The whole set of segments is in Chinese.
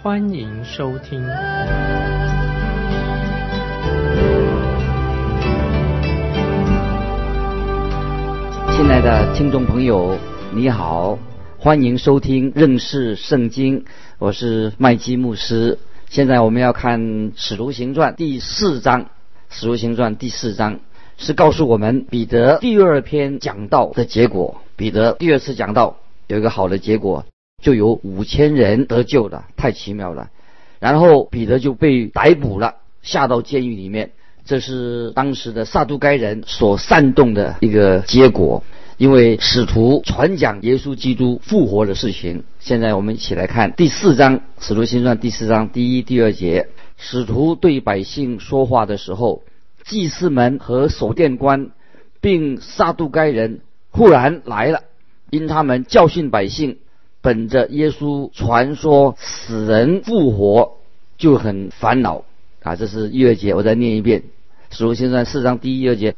欢迎收听。亲爱的听众朋友，你好。欢迎收听认识圣经，我是麦基牧师。现在我们要看《使徒行传》第四章，《使徒行传》第四章是告诉我们彼得第二篇讲道的结果。彼得第二次讲道有一个好的结果，就有五千人得救了，太奇妙了。然后彼得就被逮捕了，下到监狱里面。这是当时的撒都该人所煽动的一个结果。因为使徒传讲耶稣基督复活的事情，现在我们一起来看第四章《使徒行传》第四章第一、第二节。使徒对百姓说话的时候，祭司们和守殿官，并撒杜该人忽然来了，因他们教训百姓，本着耶稣传说死人复活，就很烦恼啊。这是一二节，我再念一遍《使徒行传》四章第一、二节。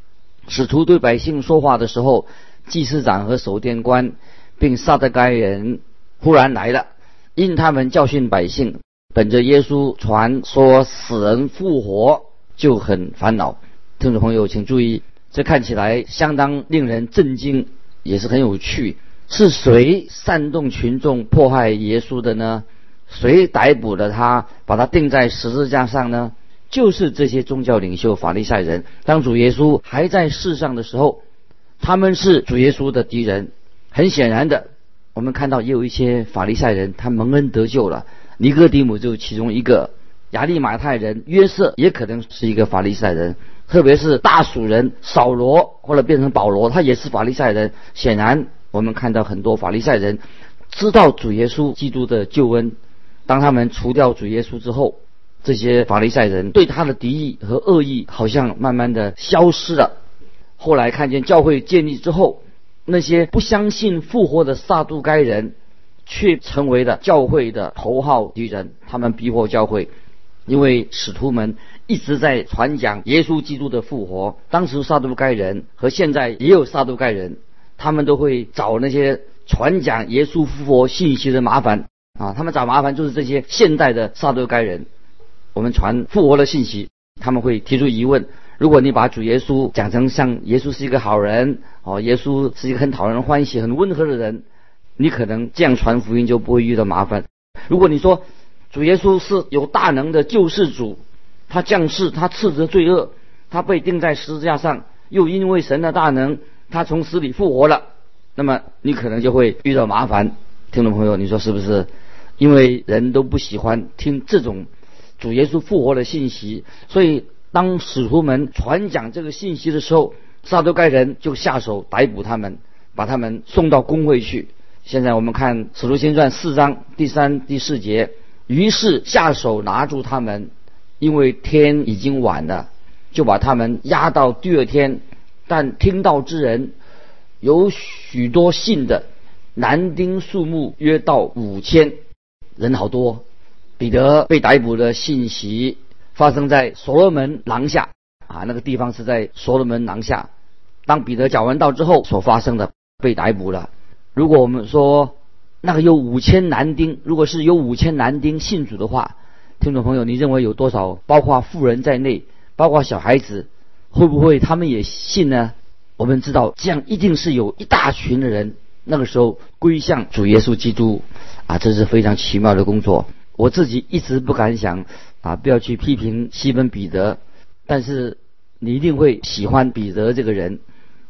使徒对百姓说话的时候。祭司长和守殿官，并杀的该人忽然来了，因他们教训百姓，本着耶稣传说死人复活，就很烦恼。听众朋友，请注意，这看起来相当令人震惊，也是很有趣。是谁煽动群众迫害耶稣的呢？谁逮捕了他，把他钉在十字架上呢？就是这些宗教领袖法利赛人。当主耶稣还在世上的时候。他们是主耶稣的敌人，很显然的，我们看到也有一些法利赛人，他蒙恩得救了。尼哥底母就其中一个，亚利马太人约瑟也可能是一个法利赛人，特别是大蜀人扫罗或者变成保罗，他也是法利赛人。显然，我们看到很多法利赛人知道主耶稣基督的救恩，当他们除掉主耶稣之后，这些法利赛人对他的敌意和恶意好像慢慢的消失了。后来看见教会建立之后，那些不相信复活的撒杜该人，却成为了教会的头号敌人。他们逼迫教会，因为使徒们一直在传讲耶稣基督的复活。当时撒杜该人和现在也有撒杜该人，他们都会找那些传讲耶稣复活信息的麻烦啊。他们找麻烦就是这些现代的撒杜该人。我们传复活的信息，他们会提出疑问。如果你把主耶稣讲成像耶稣是一个好人哦，耶稣是一个很讨人欢喜、很温和的人，你可能这样传福音就不会遇到麻烦。如果你说主耶稣是有大能的救世主，他降世，他斥责罪恶，他被钉在十字架上，又因为神的大能，他从死里复活了，那么你可能就会遇到麻烦。听众朋友，你说是不是？因为人都不喜欢听这种主耶稣复活的信息，所以。当使徒们传讲这个信息的时候，撒都该人就下手逮捕他们，把他们送到公会去。现在我们看《使徒行传》四章第三、第四节，于是下手拿住他们，因为天已经晚了，就把他们押到第二天。但听到之人有许多信的，男丁数目约到五千人，好多。彼得被逮捕的信息。发生在所罗门廊下啊，那个地方是在所罗门廊下。当彼得讲完道之后所发生的，被逮捕了。如果我们说那个有五千男丁，如果是有五千男丁信主的话，听众朋友，你认为有多少？包括富人在内，包括小孩子，会不会他们也信呢？我们知道，这样一定是有一大群的人，那个时候归向主耶稣基督啊，这是非常奇妙的工作。我自己一直不敢想。啊，不要去批评西门彼得，但是你一定会喜欢彼得这个人。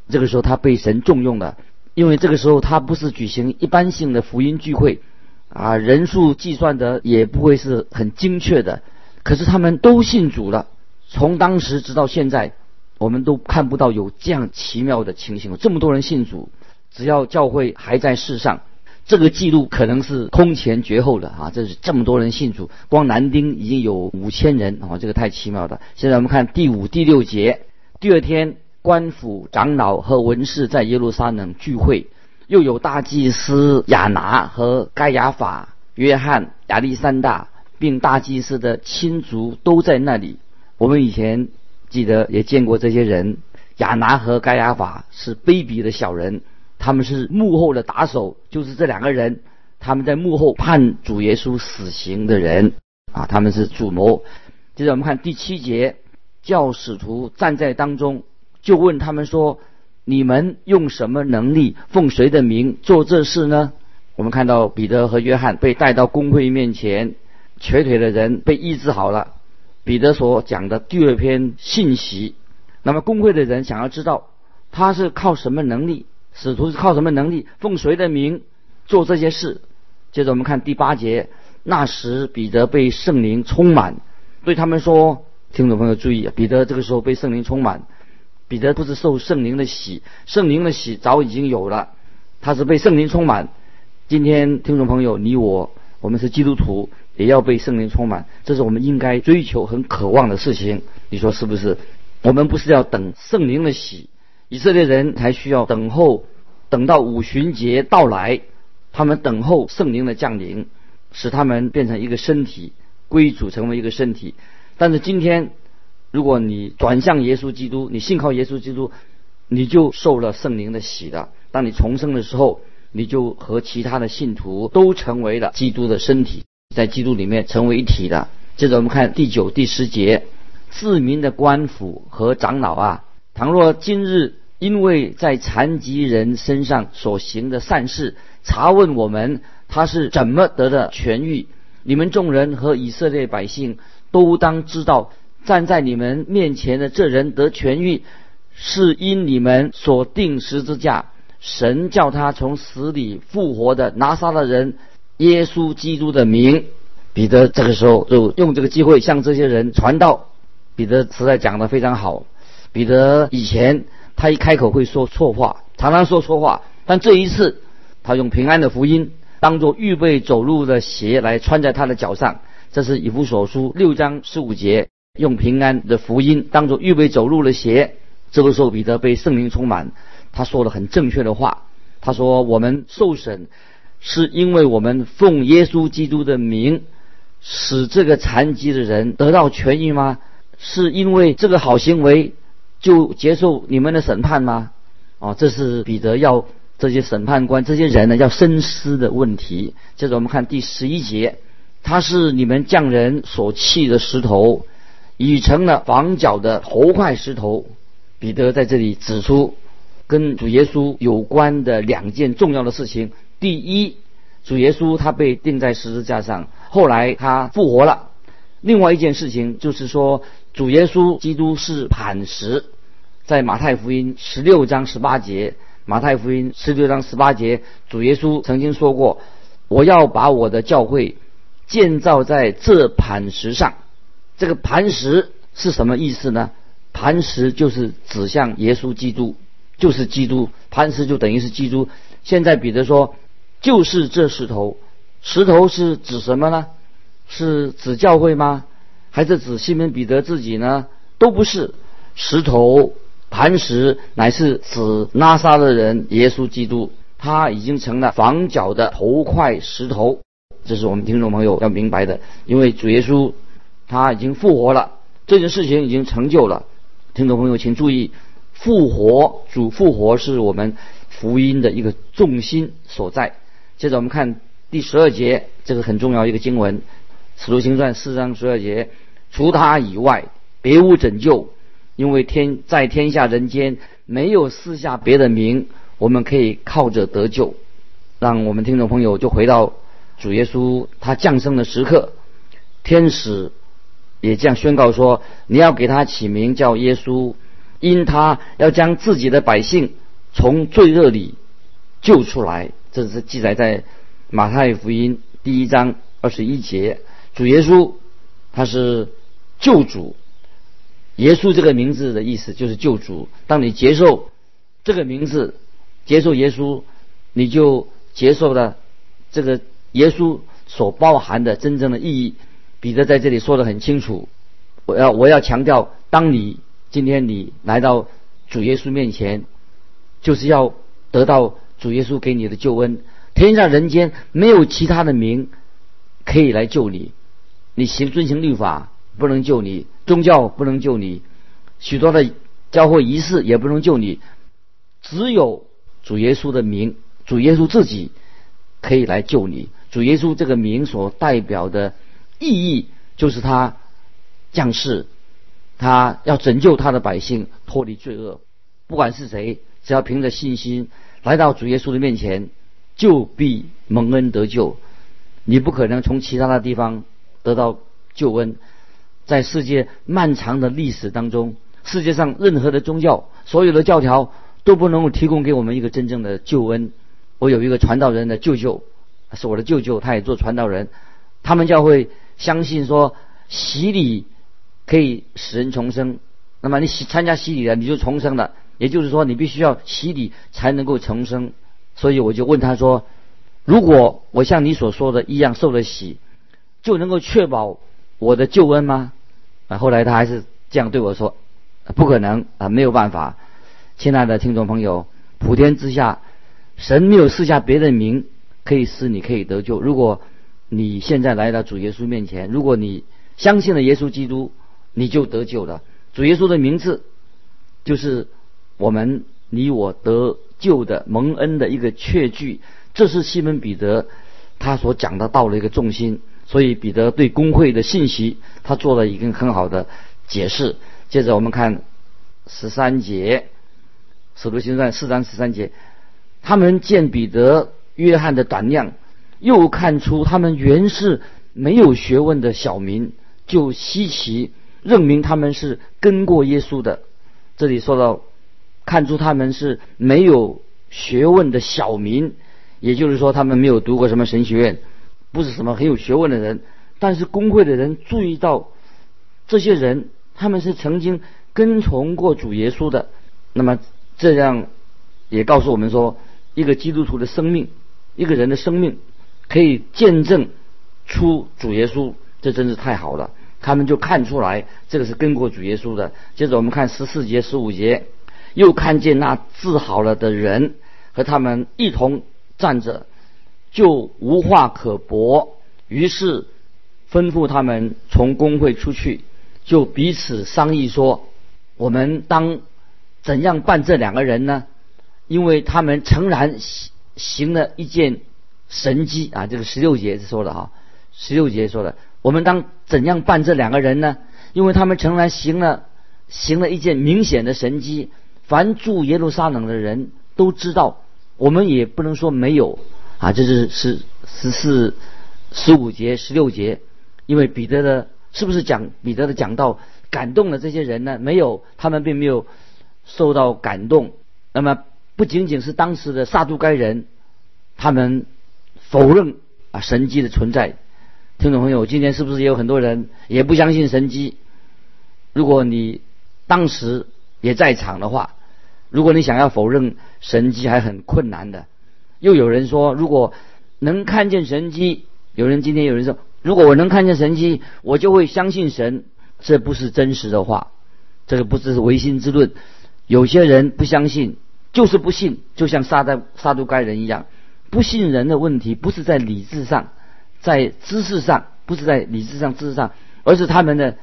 这个时候他被神重用了，因为这个时候他不是举行一般性的福音聚会，啊，人数计算的也不会是很精确的。可是他们都信主了，从当时直到现在，我们都看不到有这样奇妙的情形，这么多人信主。只要教会还在世上，这个记录可能是空前绝后的啊！这是这么多人信主，光南丁已经有五千人啊！这个太奇妙了。现在我们看第五、第六节。第二天，官府长老和文士在耶路撒冷聚会，又有大祭司亚拿和盖亚法、约翰、亚历山大，并大祭司的亲族都在那里。我们以前记得也见过这些人。亚拿和该亚法是卑鄙的小人。他们是幕后的打手，就是这两个人，他们在幕后判主耶稣死刑的人啊，他们是主谋。接着我们看第七节，教使徒站在当中，就问他们说：“你们用什么能力，奉谁的名做这事呢？”我们看到彼得和约翰被带到公会面前，瘸腿的人被医治好了。彼得所讲的第二篇信息，那么公会的人想要知道他是靠什么能力。使徒是靠什么能力，奉谁的名做这些事？接着我们看第八节，那时彼得被圣灵充满，对他们说：“听众朋友注意，彼得这个时候被圣灵充满，彼得不是受圣灵的洗，圣灵的洗早已经有了，他是被圣灵充满。今天听众朋友，你我我们是基督徒，也要被圣灵充满，这是我们应该追求、很渴望的事情。你说是不是？我们不是要等圣灵的洗。”以色列人才需要等候，等到五旬节到来，他们等候圣灵的降临，使他们变成一个身体，归主成为一个身体。但是今天，如果你转向耶稣基督，你信靠耶稣基督，你就受了圣灵的洗了。当你重生的时候，你就和其他的信徒都成为了基督的身体，在基督里面成为一体的。接着我们看第九、第十节，自民的官府和长老啊，倘若今日。因为在残疾人身上所行的善事，查问我们他是怎么得的痊愈。你们众人和以色列百姓都当知道，站在你们面前的这人得痊愈，是因你们所定十字架，神叫他从死里复活的拿撒勒人耶稣基督的名。彼得这个时候就用这个机会向这些人传道。彼得实在讲得非常好。彼得以前。他一开口会说错话，常常说错话。但这一次，他用平安的福音当做预备走路的鞋来穿在他的脚上。这是以弗所书六章十五节，用平安的福音当做预备走路的鞋。这个时候，彼得被圣灵充满，他说了很正确的话。他说：“我们受审，是因为我们奉耶稣基督的名，使这个残疾的人得到痊愈吗？是因为这个好行为？”就接受你们的审判吗？哦，这是彼得要这些审判官这些人呢要深思的问题。接着我们看第十一节，他是你们匠人所弃的石头，已成了房角的头块石头。彼得在这里指出跟主耶稣有关的两件重要的事情：第一，主耶稣他被钉在十字架上，后来他复活了；另外一件事情就是说。主耶稣基督是磐石，在马太福音十六章十八节，马太福音十六章十八节，主耶稣曾经说过：“我要把我的教会建造在这磐石上。”这个磐石是什么意思呢？磐石就是指向耶稣基督，就是基督。磐石就等于是基督。现在彼得说：“就是这石头。”石头是指什么呢？是指教会吗？还是指西门彼得自己呢？都不是，石头磐石乃是指拉萨的人耶稣基督，他已经成了房角的头块石头。这是我们听众朋友要明白的，因为主耶稣他已经复活了，这件事情已经成就了。听众朋友请注意，复活主复活是我们福音的一个重心所在。接着我们看第十二节，这个很重要一个经文。使徒行传四章十二节，除他以外，别无拯救，因为天在天下人间没有四下别的名，我们可以靠着得救。让我们听众朋友就回到主耶稣他降生的时刻，天使也这样宣告说：你要给他起名叫耶稣，因他要将自己的百姓从罪恶里救出来。这是记载在马太福音第一章二十一节。主耶稣，他是救主。耶稣这个名字的意思就是救主。当你接受这个名字，接受耶稣，你就接受了这个耶稣所包含的真正的意义。彼得在这里说的很清楚，我要我要强调，当你今天你来到主耶稣面前，就是要得到主耶稣给你的救恩。天下人间没有其他的名可以来救你，你行遵行律法不能救你，宗教不能救你，许多的教会仪式也不能救你，只有主耶稣的名，主耶稣自己可以来救你。主耶稣这个名所代表的。意义就是他降世，他要拯救他的百姓脱离罪恶。不管是谁，只要凭着信心来到主耶稣的面前，就必蒙恩得救。你不可能从其他的地方得到救恩。在世界漫长的历史当中，世界上任何的宗教、所有的教条都不能够提供给我们一个真正的救恩。我有一个传道人的舅舅，是我的舅舅，他也做传道人，他们教会。相信说洗礼可以使人重生，那么你洗参加洗礼了，你就重生了。也就是说，你必须要洗礼才能够重生。所以我就问他说：“如果我像你所说的一样受了洗，就能够确保我的救恩吗？”啊，后来他还是这样对我说：“不可能啊，没有办法。”亲爱的听众朋友，普天之下，神没有赐下别的名可以使你可以得救。如果你现在来到主耶稣面前，如果你相信了耶稣基督，你就得救了。主耶稣的名字就是我们你我得救的蒙恩的一个确据。这是西门彼得他所讲的道的一个重心。所以彼得对工会的信息，他做了一个很好的解释。接着我们看十三节，使徒行传四章十三节，他们见彼得、约翰的胆量。又看出他们原是没有学问的小民，就稀奇认明他们是跟过耶稣的。这里说到，看出他们是没有学问的小民，也就是说他们没有读过什么神学院，不是什么很有学问的人。但是工会的人注意到，这些人他们是曾经跟从过主耶稣的。那么这样也告诉我们说，一个基督徒的生命，一个人的生命。可以见证出主耶稣，这真是太好了。他们就看出来这个是跟过主耶稣的。接着我们看十四节、十五节，又看见那治好了的人和他们一同站着，就无话可驳。于是吩咐他们从工会出去，就彼此商议说：“我们当怎样办这两个人呢？因为他们诚然行行了一件。”神机啊，这个十六节说的哈，十六节说的，我们当怎样办这两个人呢？因为他们诚然行了行了一件明显的神机，凡住耶路撒冷的人都知道，我们也不能说没有啊。这是十十四十五节十六节，因为彼得的是不是讲彼得的讲道感动了这些人呢？没有，他们并没有受到感动。那么不仅仅是当时的撒都该人，他们。否认啊神迹的存在，听众朋友，今天是不是也有很多人也不相信神迹？如果你当时也在场的话，如果你想要否认神迹还很困难的。又有人说，如果能看见神迹，有人今天有人说，如果我能看见神迹，我就会相信神。这不是真实的话，这个不是唯心之论。有些人不相信，就是不信，就像撒旦撒都该人一样。不信人的问题不是在理智上，在知识上，不是在理智上、知识上，而是他们的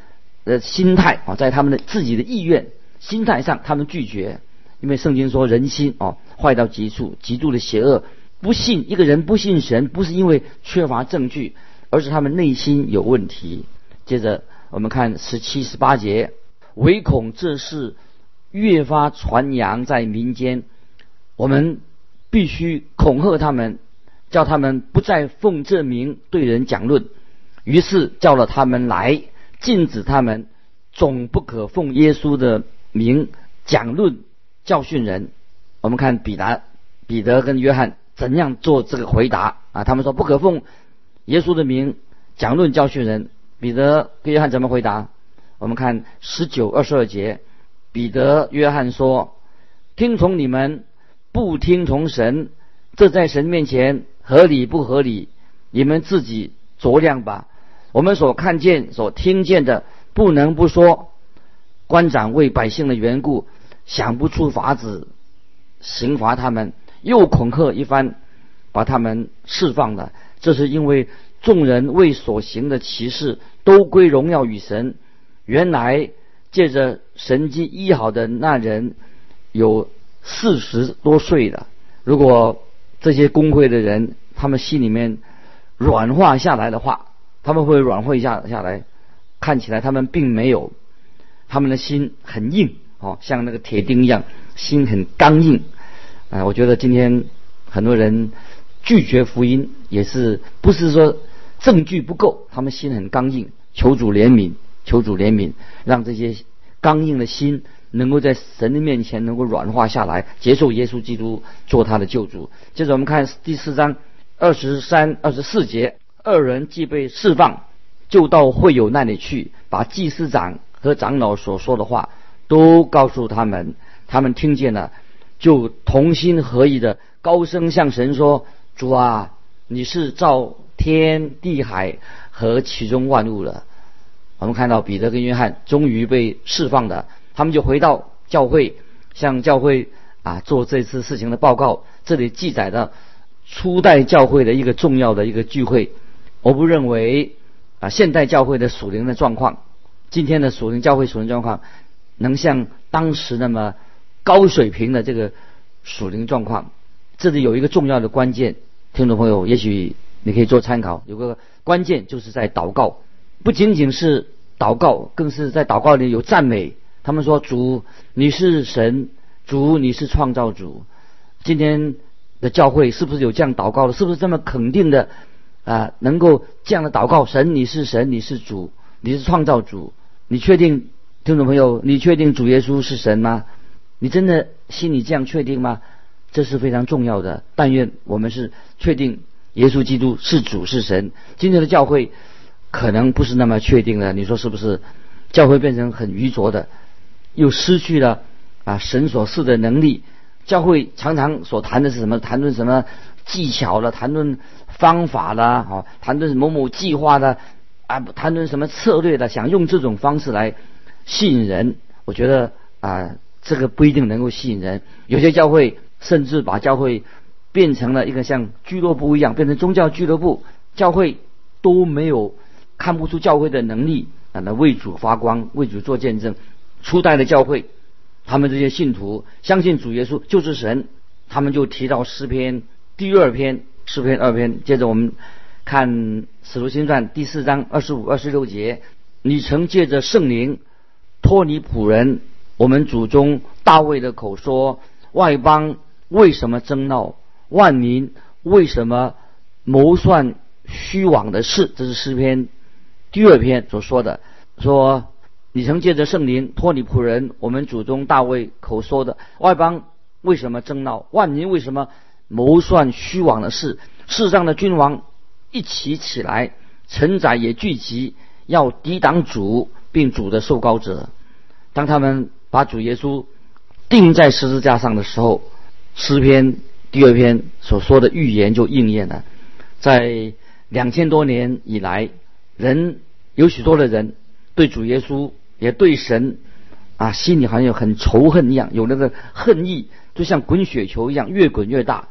呃心态啊，在他们的自己的意愿、心态上，他们拒绝。因为圣经说人心哦坏到极处，极度的邪恶。不信一个人不信神，不是因为缺乏证据，而是他们内心有问题。接着我们看十七、十八节，唯恐这事越发传扬在民间，我们。必须恐吓他们，叫他们不再奉这名对人讲论。于是叫了他们来，禁止他们总不可奉耶稣的名讲论教训人。我们看彼得、彼得跟约翰怎样做这个回答啊？他们说不可奉耶稣的名讲论教训人。彼得跟约翰怎么回答？我们看十九、二十二节，彼得、约翰说：“听从你们。”不听从神，这在神面前合理不合理，你们自己酌量吧。我们所看见、所听见的，不能不说。官长为百姓的缘故，想不出法子刑罚他们，又恐吓一番，把他们释放了。这是因为众人为所行的奇事都归荣耀与神。原来借着神机医好的那人有四十多岁了。如果这些工会的人他们心里面软化下来的话，他们会软化下下来。看起来他们并没有，他们的心很硬像那个铁钉一样，心很刚硬。啊，我觉得今天很多人拒绝福音，也是不是说证据不够，他们心很刚硬，求主怜悯，求主怜悯，让这些刚硬的心能够在神的面前能够软化下来，接受耶稣基督做他的救主。接着我们看第四章二十三、二十四节，二人既被释放，就到会友那里去，把祭司长和长老所说的话都告诉他们，他们听见了。就同心合意的高声向神说：“主啊，你是造天地海和其中万物的。”我们看到彼得跟约翰终于被释放的，他们就回到教会，向教会啊做这次事情的报告。这里记载的初代教会的一个重要的一个聚会。我不认为啊现代教会的属灵的状况，今天的属灵教会属灵状况能像当时那么。高水平的这个属灵状况，这里有一个重要的关键，听众朋友，也许你可以做参考。有个关键就是在祷告，不仅仅是祷告，更是在祷告里有赞美。他们说：“主，你是神，主，你是创造主。”今天的教会是不是有这样祷告的？是不是这么肯定的啊？能够这样的祷告：“神，你是神，你是主，你是创造主。”你确定，听众朋友，你确定主耶稣是神吗？你真的心里这样确定吗？这是非常重要的。但愿我们是确定耶稣基督是主是神。今天的教会可能不是那么确定的，你说是不是？教会变成很愚拙的，又失去了啊神所赐的能力。教会常常所谈的是什么？谈论什么技巧了？谈论方法了？好，谈论某某计划的啊？谈论什么策略的？想用这种方式来吸引人？我觉得啊。这个不一定能够吸引人。有些教会甚至把教会变成了一个像俱乐部一样，变成宗教俱乐部。教会都没有看不出教会的能力啊，来为主发光，为主做见证。初代的教会，他们这些信徒相信主耶稣就是神，他们就提到诗篇第二篇，诗篇二篇。接着我们看使徒行传第四章二十五、二十六节：你曾借着圣灵托尼仆人。我们祖宗大卫的口说：“外邦为什么争闹？万民为什么谋算虚妄的事？”这是诗篇第二篇所说的。说你曾借着圣灵托尼仆人我们祖宗大卫口说的：“外邦为什么争闹？万民为什么谋算虚妄的事？”世上的君王一起起来，臣宰也聚集，要抵挡主，并主的受膏者。当他们。把主耶稣钉在十字架上的时候，诗篇第二篇所说的预言就应验了。在两千多年以来，人有许多的人对主耶稣也对神啊，心里好像有很仇恨一样，有那个恨意，就像滚雪球一样，越滚越大。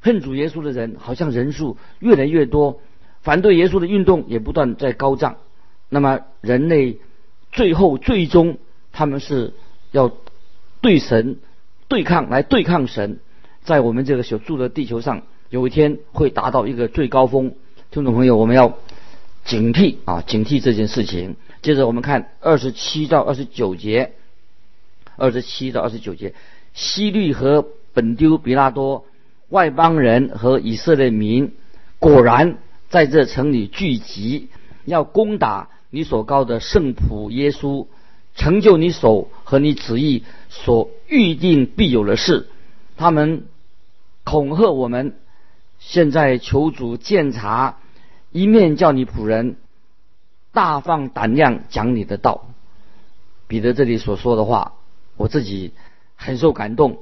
恨主耶稣的人好像人数越来越多，反对耶稣的运动也不断在高涨。那么人类最后最终他们是。要对神对抗，来对抗神，在我们这个所住的地球上，有一天会达到一个最高峰。听众朋友，我们要警惕啊，警惕这件事情。接着我们看二十七到二十九节，二十七到二十九节，西律和本丢比拉多外邦人和以色列民果然在这城里聚集，要攻打你所高的圣仆耶稣。成就你手和你旨意所预定必有的事，他们恐吓我们。现在求主鉴察，一面叫你仆人大放胆量讲你的道。彼得这里所说的话，我自己很受感动。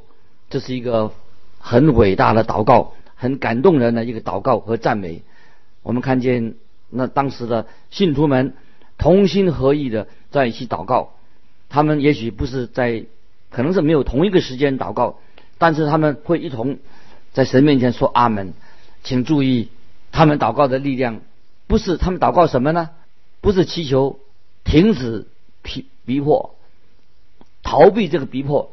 这是一个很伟大的祷告，很感动人的一个祷告和赞美。我们看见那当时的信徒们同心合意的在一起祷告，他们也许不是在，可能是没有同一个时间祷告，但是他们会一同在神面前说阿门。请注意，他们祷告的力量不是他们祷告什么呢？不是祈求停止逼逼迫，逃避这个逼迫，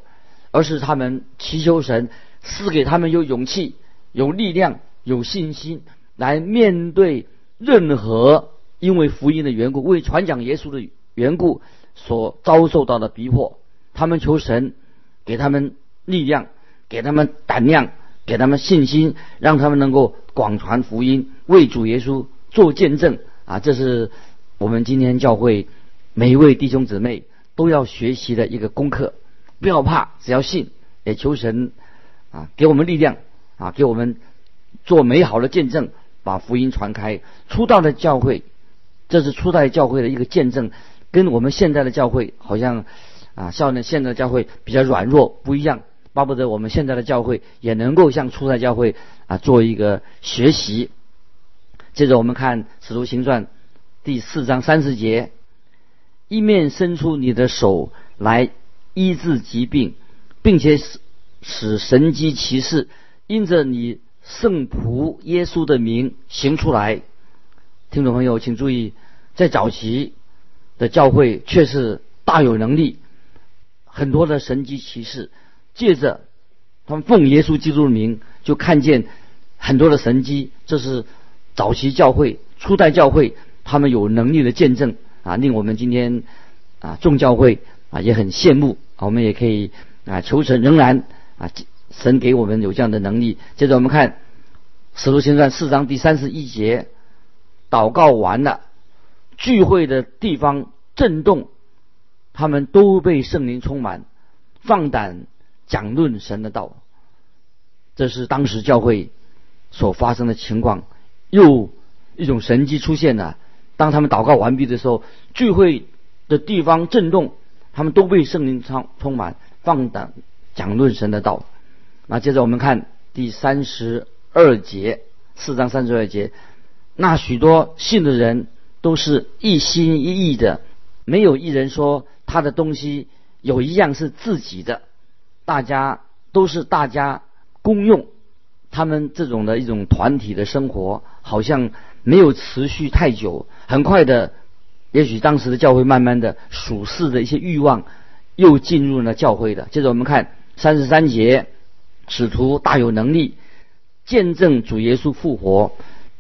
而是他们祈求神赐给他们有勇气、有力量、有信心。来面对任何因为福音的缘故、为传讲耶稣的缘故所遭受到的逼迫，他们求神给他们力量，给他们胆量，给他们信心，让他们能够广传福音，为主耶稣做见证啊！这是我们今天教会每一位弟兄姊妹都要学习的一个功课。不要怕，只要信，也求神啊给我们力量啊，给我们做美好的见证。把福音传开，初道的教会，这是初代教会的一个见证，跟我们现在的教会好像啊，像现在的教会比较软弱不一样。巴不得我们现在的教会也能够像初代教会啊做一个学习。接着我们看《使徒行传》第四章三十节，一面伸出你的手来医治疾病，并且使使神机骑士因着你。圣仆耶稣的名行出来，听众朋友请注意，在早期的教会却是大有能力，很多的神迹奇事，借着他们奉耶稣基督的名，就看见很多的神迹。这是早期教会、初代教会他们有能力的见证啊，令我们今天啊众教会啊也很羡慕。我们也可以啊求神仍然啊。神给我们有这样的能力。接着我们看《使徒行传》四章第三十一节，祷告完了，聚会的地方震动，他们都被圣灵充满，放胆讲论神的道。这是当时教会所发生的情况。又一种神迹出现了。当他们祷告完毕的时候，聚会的地方震动，他们都被圣灵充充满，放胆讲论神的道。那接着我们看第三十二节，四章三十二节，那许多信的人都是一心一意的，没有一人说他的东西有一样是自己的，大家都是大家公用。他们这种的一种团体的生活，好像没有持续太久，很快的，也许当时的教会慢慢的属世的一些欲望又进入了教会的。接着我们看三十三节。使徒大有能力见证主耶稣复活，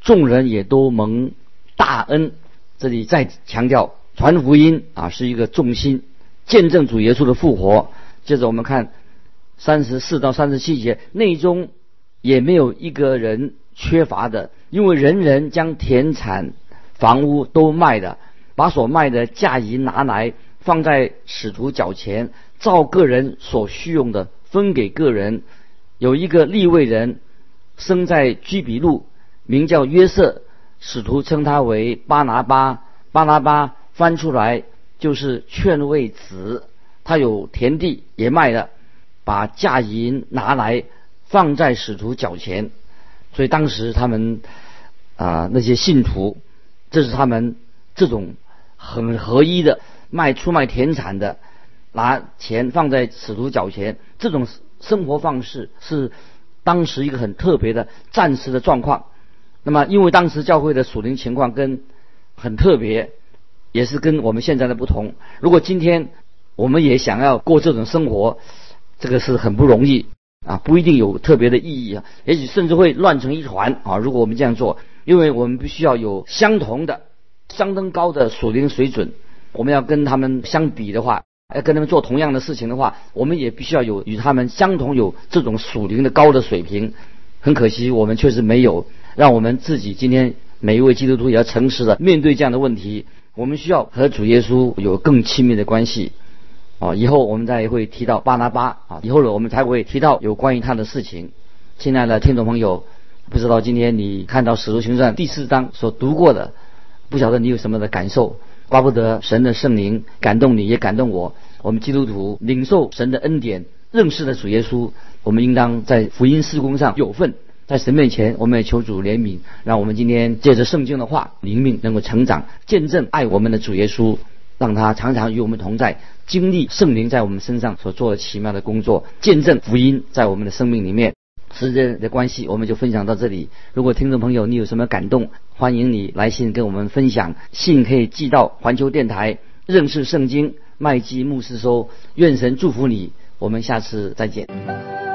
众人也都蒙大恩。这里再强调传福音啊是一个重心，见证主耶稣的复活。接着我们看三十四到三十七节，内中也没有一个人缺乏的，因为人人将田产房屋都卖了，把所卖的价银拿来放在使徒脚前，照个人所需用的分给个人。有一个立位人生在居比路，名叫约瑟，使徒称他为巴拿巴。巴拿巴翻出来就是劝慰子。他有田地也卖了，把价银拿来放在使徒脚前。所以当时他们啊那些信徒，这是他们这种很合一的卖出卖田产的，拿钱放在使徒脚前这种。生活方式是当时一个很特别的暂时的状况。那么，因为当时教会的属灵情况跟很特别，也是跟我们现在的不同。如果今天我们也想要过这种生活，这个是很不容易啊，不一定有特别的意义啊，也许甚至会乱成一团啊。如果我们这样做，因为我们必须要有相同的、相当高的属灵水准，我们要跟他们相比的话。要跟他们做同样的事情的话，我们也必须要有与他们相同有这种属灵的高的水平。很可惜，我们确实没有。让我们自己今天每一位基督徒也要诚实的面对这样的问题。我们需要和主耶稣有更亲密的关系。啊，以后我们再会提到巴拿巴啊，以后呢我们才会提到有关于他的事情。亲爱的听众朋友，不知道今天你看到《使徒行传》第四章所读过的，不晓得你有什么的感受？巴不得神的圣灵感动你，也感动我。我们基督徒领受神的恩典，认识了主耶稣，我们应当在福音事工上有份，在神面前，我们也求主怜悯，让我们今天借着圣经的话，灵命能够成长，见证爱我们的主耶稣，让他常常与我们同在，经历圣灵在我们身上所做的奇妙的工作，见证福音在我们的生命里面。时间的关系，我们就分享到这里。如果听众朋友你有什么感动，欢迎你来信跟我们分享，信可以寄到环球电台认识圣经麦基牧师收。愿神祝福你，我们下次再见。